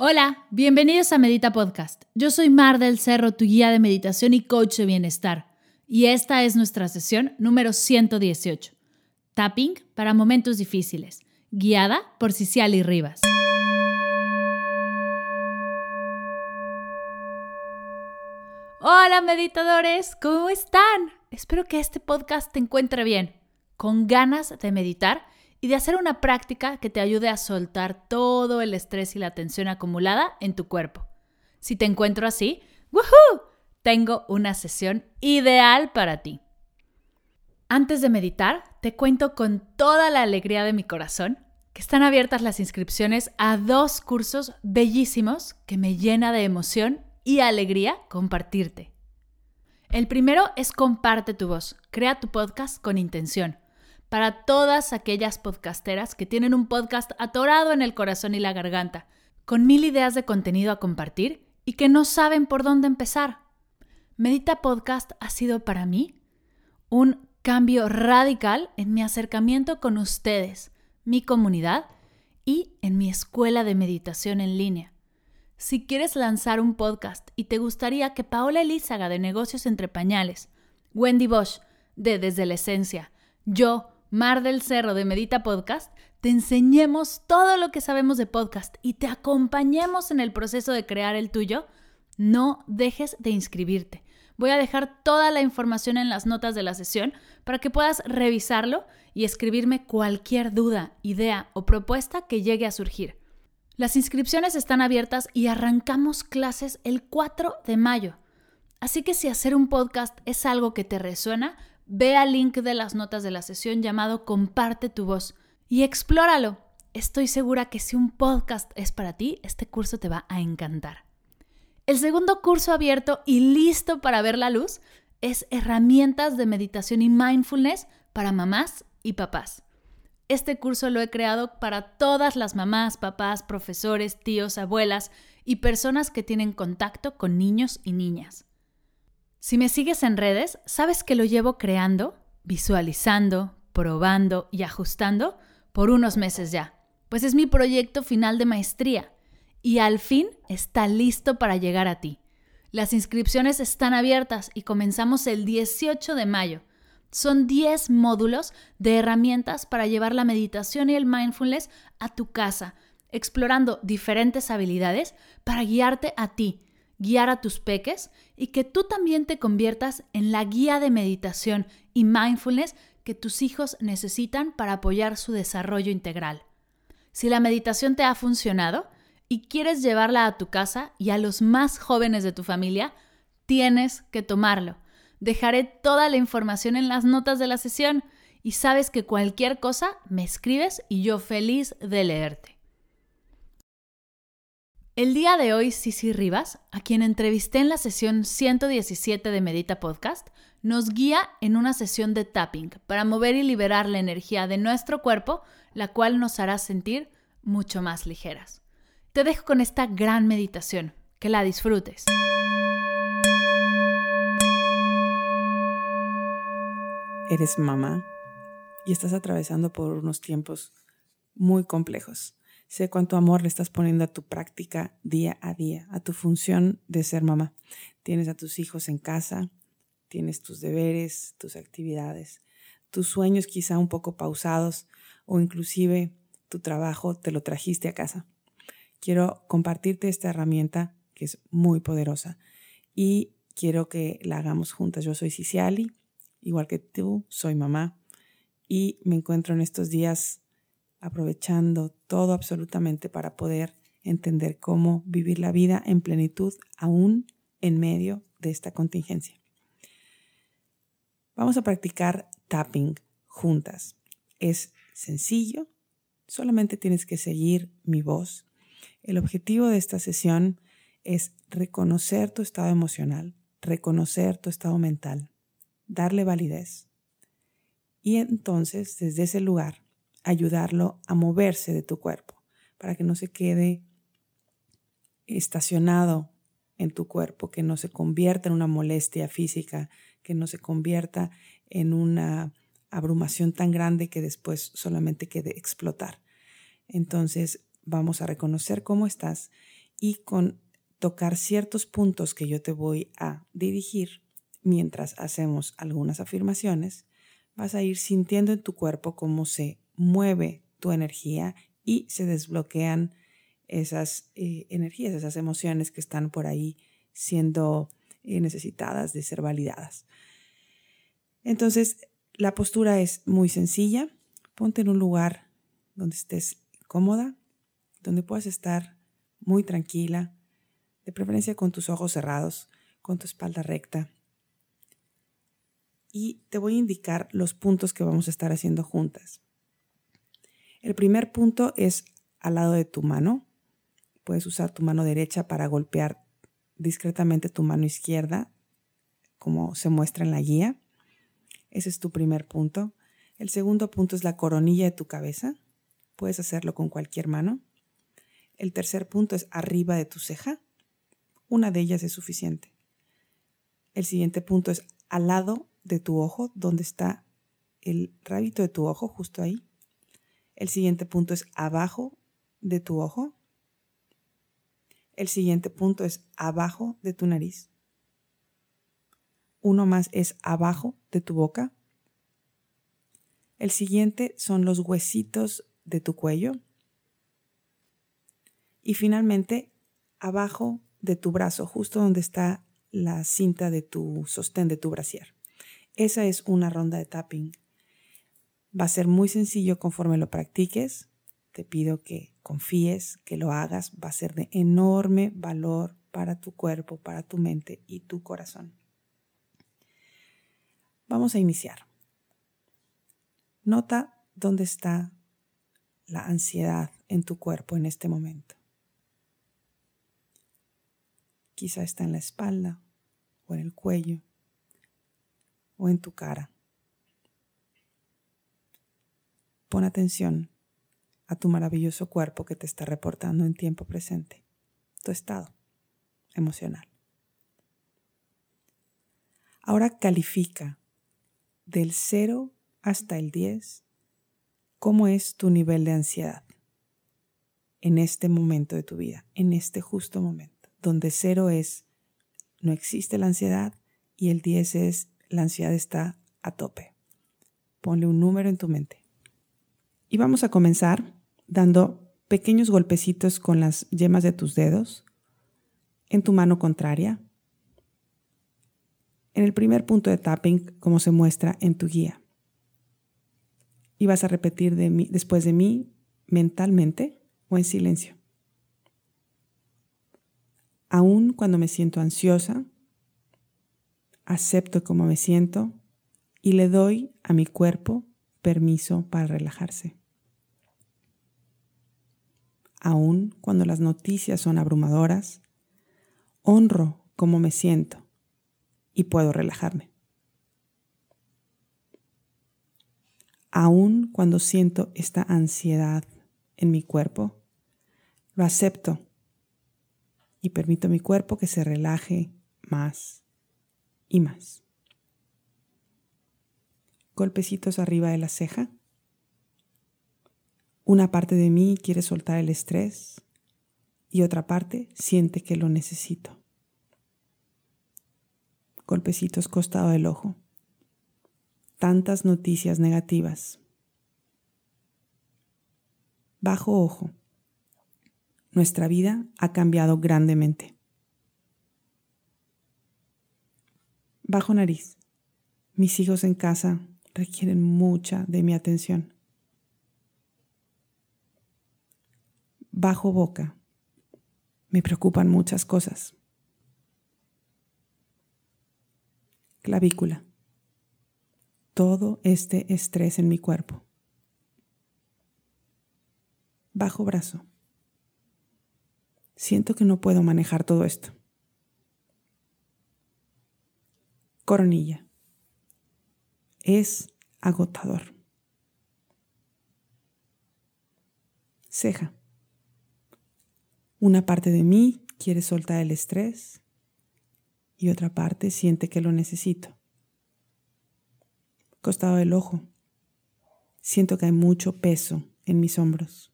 Hola, bienvenidos a Medita Podcast. Yo soy Mar del Cerro, tu guía de meditación y coach de bienestar. Y esta es nuestra sesión número 118. Tapping para momentos difíciles, guiada por Ciciali Rivas. Hola meditadores, ¿cómo están? Espero que este podcast te encuentre bien, con ganas de meditar y de hacer una práctica que te ayude a soltar todo el estrés y la tensión acumulada en tu cuerpo. Si te encuentro así, ¡woohoo! Tengo una sesión ideal para ti. Antes de meditar, te cuento con toda la alegría de mi corazón que están abiertas las inscripciones a dos cursos bellísimos que me llena de emoción y alegría compartirte. El primero es Comparte tu voz, crea tu podcast con intención para todas aquellas podcasteras que tienen un podcast atorado en el corazón y la garganta, con mil ideas de contenido a compartir y que no saben por dónde empezar. Medita Podcast ha sido para mí un cambio radical en mi acercamiento con ustedes, mi comunidad y en mi escuela de meditación en línea. Si quieres lanzar un podcast y te gustaría que Paola Elízaga de Negocios Entre Pañales, Wendy Bosch de Desde la Esencia, yo, Mar del Cerro de Medita Podcast, te enseñemos todo lo que sabemos de podcast y te acompañemos en el proceso de crear el tuyo, no dejes de inscribirte. Voy a dejar toda la información en las notas de la sesión para que puedas revisarlo y escribirme cualquier duda, idea o propuesta que llegue a surgir. Las inscripciones están abiertas y arrancamos clases el 4 de mayo. Así que si hacer un podcast es algo que te resuena, ve al link de las notas de la sesión llamado Comparte tu voz y explóralo. Estoy segura que si un podcast es para ti, este curso te va a encantar. El segundo curso abierto y listo para ver la luz es Herramientas de Meditación y Mindfulness para mamás y papás. Este curso lo he creado para todas las mamás, papás, profesores, tíos, abuelas y personas que tienen contacto con niños y niñas. Si me sigues en redes, sabes que lo llevo creando, visualizando, probando y ajustando por unos meses ya, pues es mi proyecto final de maestría y al fin está listo para llegar a ti. Las inscripciones están abiertas y comenzamos el 18 de mayo. Son 10 módulos de herramientas para llevar la meditación y el mindfulness a tu casa, explorando diferentes habilidades para guiarte a ti guiar a tus peques y que tú también te conviertas en la guía de meditación y mindfulness que tus hijos necesitan para apoyar su desarrollo integral. Si la meditación te ha funcionado y quieres llevarla a tu casa y a los más jóvenes de tu familia, tienes que tomarlo. Dejaré toda la información en las notas de la sesión y sabes que cualquier cosa me escribes y yo feliz de leerte. El día de hoy, Cici Rivas, a quien entrevisté en la sesión 117 de Medita Podcast, nos guía en una sesión de tapping para mover y liberar la energía de nuestro cuerpo, la cual nos hará sentir mucho más ligeras. Te dejo con esta gran meditación. Que la disfrutes. Eres mamá y estás atravesando por unos tiempos muy complejos Sé cuánto amor le estás poniendo a tu práctica día a día, a tu función de ser mamá. Tienes a tus hijos en casa, tienes tus deberes, tus actividades, tus sueños quizá un poco pausados o inclusive tu trabajo te lo trajiste a casa. Quiero compartirte esta herramienta que es muy poderosa y quiero que la hagamos juntas. Yo soy Ciciali, igual que tú, soy mamá y me encuentro en estos días aprovechando todo absolutamente para poder entender cómo vivir la vida en plenitud aún en medio de esta contingencia. Vamos a practicar tapping juntas. Es sencillo, solamente tienes que seguir mi voz. El objetivo de esta sesión es reconocer tu estado emocional, reconocer tu estado mental, darle validez. Y entonces, desde ese lugar, ayudarlo a moverse de tu cuerpo, para que no se quede estacionado en tu cuerpo, que no se convierta en una molestia física, que no se convierta en una abrumación tan grande que después solamente quede explotar. Entonces vamos a reconocer cómo estás y con tocar ciertos puntos que yo te voy a dirigir mientras hacemos algunas afirmaciones, vas a ir sintiendo en tu cuerpo cómo se mueve tu energía y se desbloquean esas eh, energías, esas emociones que están por ahí siendo eh, necesitadas de ser validadas. Entonces, la postura es muy sencilla. Ponte en un lugar donde estés cómoda, donde puedas estar muy tranquila, de preferencia con tus ojos cerrados, con tu espalda recta. Y te voy a indicar los puntos que vamos a estar haciendo juntas. El primer punto es al lado de tu mano. Puedes usar tu mano derecha para golpear discretamente tu mano izquierda, como se muestra en la guía. Ese es tu primer punto. El segundo punto es la coronilla de tu cabeza. Puedes hacerlo con cualquier mano. El tercer punto es arriba de tu ceja. Una de ellas es suficiente. El siguiente punto es al lado de tu ojo, donde está el rabito de tu ojo, justo ahí. El siguiente punto es abajo de tu ojo. El siguiente punto es abajo de tu nariz. Uno más es abajo de tu boca. El siguiente son los huesitos de tu cuello. Y finalmente, abajo de tu brazo, justo donde está la cinta de tu sostén de tu brasier. Esa es una ronda de tapping. Va a ser muy sencillo conforme lo practiques. Te pido que confíes, que lo hagas. Va a ser de enorme valor para tu cuerpo, para tu mente y tu corazón. Vamos a iniciar. Nota dónde está la ansiedad en tu cuerpo en este momento. Quizá está en la espalda o en el cuello o en tu cara. Pon atención a tu maravilloso cuerpo que te está reportando en tiempo presente, tu estado emocional. Ahora califica del 0 hasta el 10 cómo es tu nivel de ansiedad en este momento de tu vida, en este justo momento, donde 0 es no existe la ansiedad y el 10 es la ansiedad está a tope. Ponle un número en tu mente. Y vamos a comenzar dando pequeños golpecitos con las yemas de tus dedos en tu mano contraria en el primer punto de tapping como se muestra en tu guía. Y vas a repetir de mí, después de mí mentalmente o en silencio. Aún cuando me siento ansiosa, acepto cómo me siento y le doy a mi cuerpo permiso para relajarse. Aún cuando las noticias son abrumadoras, honro cómo me siento y puedo relajarme. Aún cuando siento esta ansiedad en mi cuerpo, lo acepto y permito a mi cuerpo que se relaje más y más. Golpecitos arriba de la ceja. Una parte de mí quiere soltar el estrés y otra parte siente que lo necesito golpecitos costado del ojo. Tantas noticias negativas. Bajo ojo. Nuestra vida ha cambiado grandemente. Bajo nariz. Mis hijos en casa requieren mucha de mi atención. Bajo boca. Me preocupan muchas cosas. clavícula. Todo este estrés en mi cuerpo. Bajo brazo. Siento que no puedo manejar todo esto. Coronilla. Es agotador. Ceja. Una parte de mí quiere soltar el estrés y otra parte siente que lo necesito. Costado del ojo. Siento que hay mucho peso en mis hombros.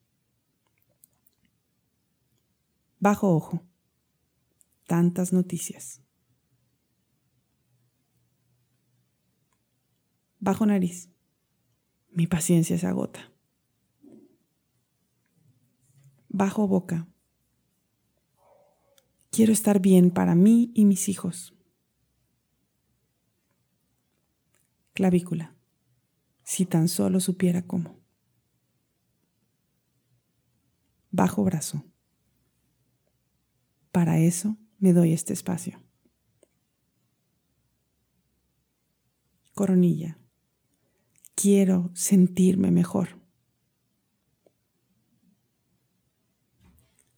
Bajo ojo. Tantas noticias. Bajo nariz. Mi paciencia se agota. Bajo boca. Quiero estar bien para mí y mis hijos. Clavícula. Si tan solo supiera cómo. Bajo brazo. Para eso me doy este espacio. Coronilla. Quiero sentirme mejor.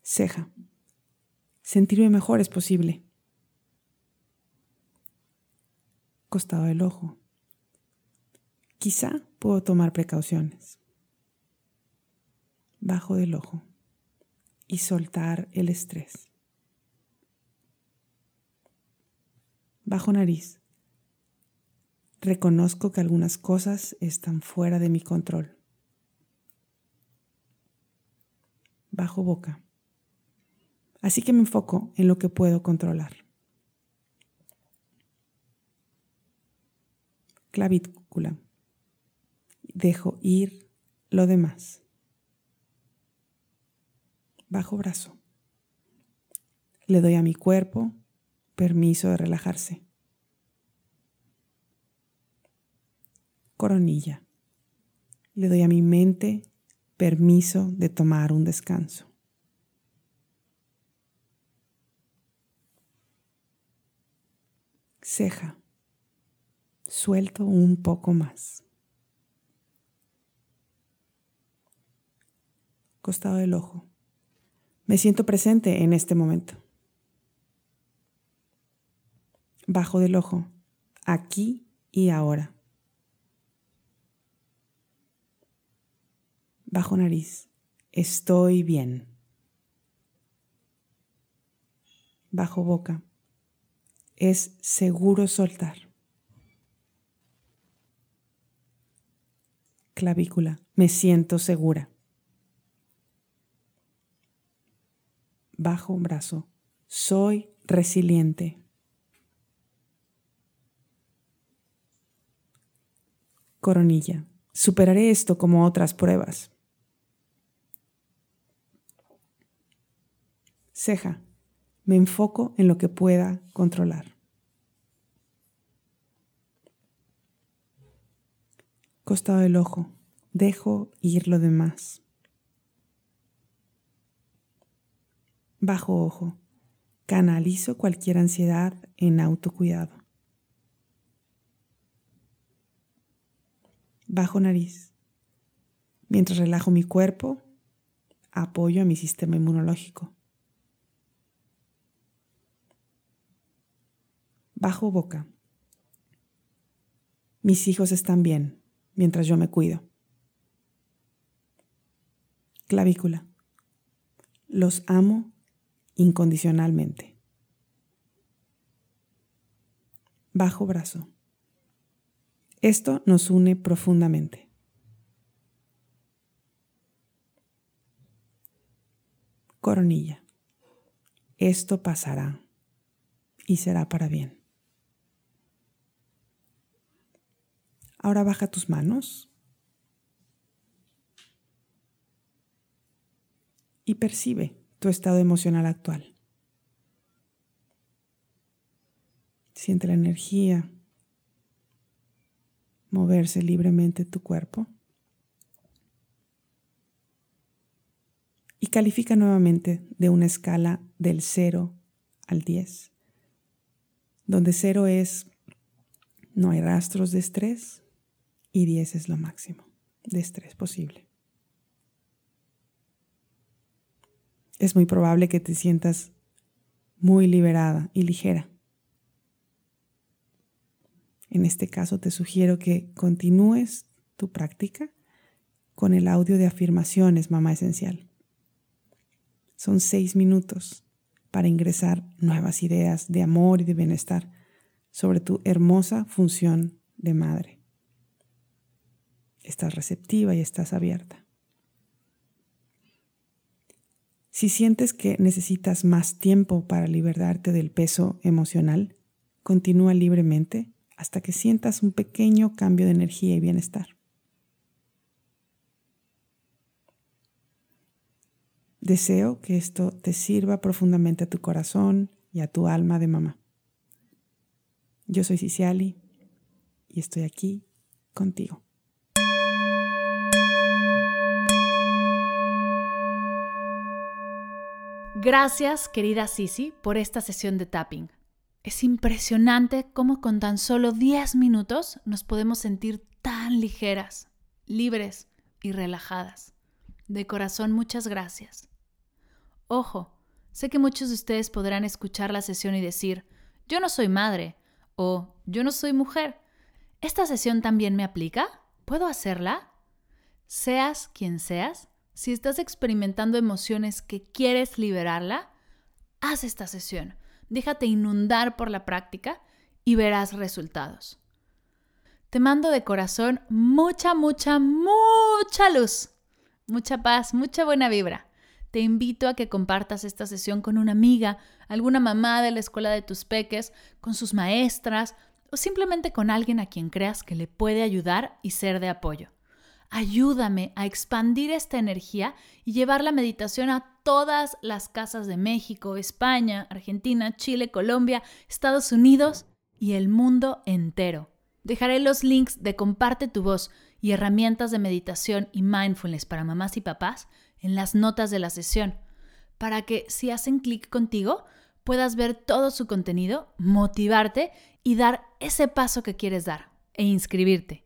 Ceja. Sentirme mejor es posible. Costado del ojo. Quizá puedo tomar precauciones. Bajo del ojo. Y soltar el estrés. Bajo nariz. Reconozco que algunas cosas están fuera de mi control. Bajo boca. Así que me enfoco en lo que puedo controlar. Clavícula. Dejo ir lo demás. Bajo brazo. Le doy a mi cuerpo permiso de relajarse. Coronilla. Le doy a mi mente permiso de tomar un descanso. Ceja. Suelto un poco más. Costado del ojo. Me siento presente en este momento. Bajo del ojo. Aquí y ahora. Bajo nariz. Estoy bien. Bajo boca es seguro soltar. Clavícula, me siento segura. Bajo brazo, soy resiliente. Coronilla, superaré esto como otras pruebas. Ceja, me enfoco en lo que pueda controlar. Costado del ojo, dejo ir lo demás. Bajo ojo, canalizo cualquier ansiedad en autocuidado. Bajo nariz, mientras relajo mi cuerpo, apoyo a mi sistema inmunológico. Bajo boca. Mis hijos están bien mientras yo me cuido. Clavícula. Los amo incondicionalmente. Bajo brazo. Esto nos une profundamente. Coronilla. Esto pasará y será para bien. Ahora baja tus manos y percibe tu estado emocional actual. Siente la energía moverse libremente tu cuerpo. Y califica nuevamente de una escala del 0 al 10, donde 0 es no hay rastros de estrés, y 10 es lo máximo de estrés posible. Es muy probable que te sientas muy liberada y ligera. En este caso te sugiero que continúes tu práctica con el audio de afirmaciones, mamá esencial. Son seis minutos para ingresar nuevas ideas de amor y de bienestar sobre tu hermosa función de madre estás receptiva y estás abierta. Si sientes que necesitas más tiempo para liberarte del peso emocional, continúa libremente hasta que sientas un pequeño cambio de energía y bienestar. Deseo que esto te sirva profundamente a tu corazón y a tu alma de mamá. Yo soy Ciciali y estoy aquí contigo. Gracias, querida Sisi, por esta sesión de tapping. Es impresionante cómo con tan solo 10 minutos nos podemos sentir tan ligeras, libres y relajadas. De corazón, muchas gracias. Ojo, sé que muchos de ustedes podrán escuchar la sesión y decir, yo no soy madre o yo no soy mujer. ¿Esta sesión también me aplica? ¿Puedo hacerla? Seas quien seas, si estás experimentando emociones que quieres liberarla, haz esta sesión. Déjate inundar por la práctica y verás resultados. Te mando de corazón mucha, mucha, mucha luz, mucha paz, mucha buena vibra te invito a que compartas esta sesión con una amiga, alguna mamá de la escuela de tus peques, con sus maestras o simplemente con alguien a quien creas que le puede ayudar y ser de apoyo. Ayúdame a expandir esta energía y llevar la meditación a todas las casas de México, España, Argentina, Chile, Colombia, Estados Unidos y el mundo entero. Dejaré los links de Comparte tu voz y herramientas de meditación y mindfulness para mamás y papás en las notas de la sesión, para que si hacen clic contigo puedas ver todo su contenido, motivarte y dar ese paso que quieres dar e inscribirte.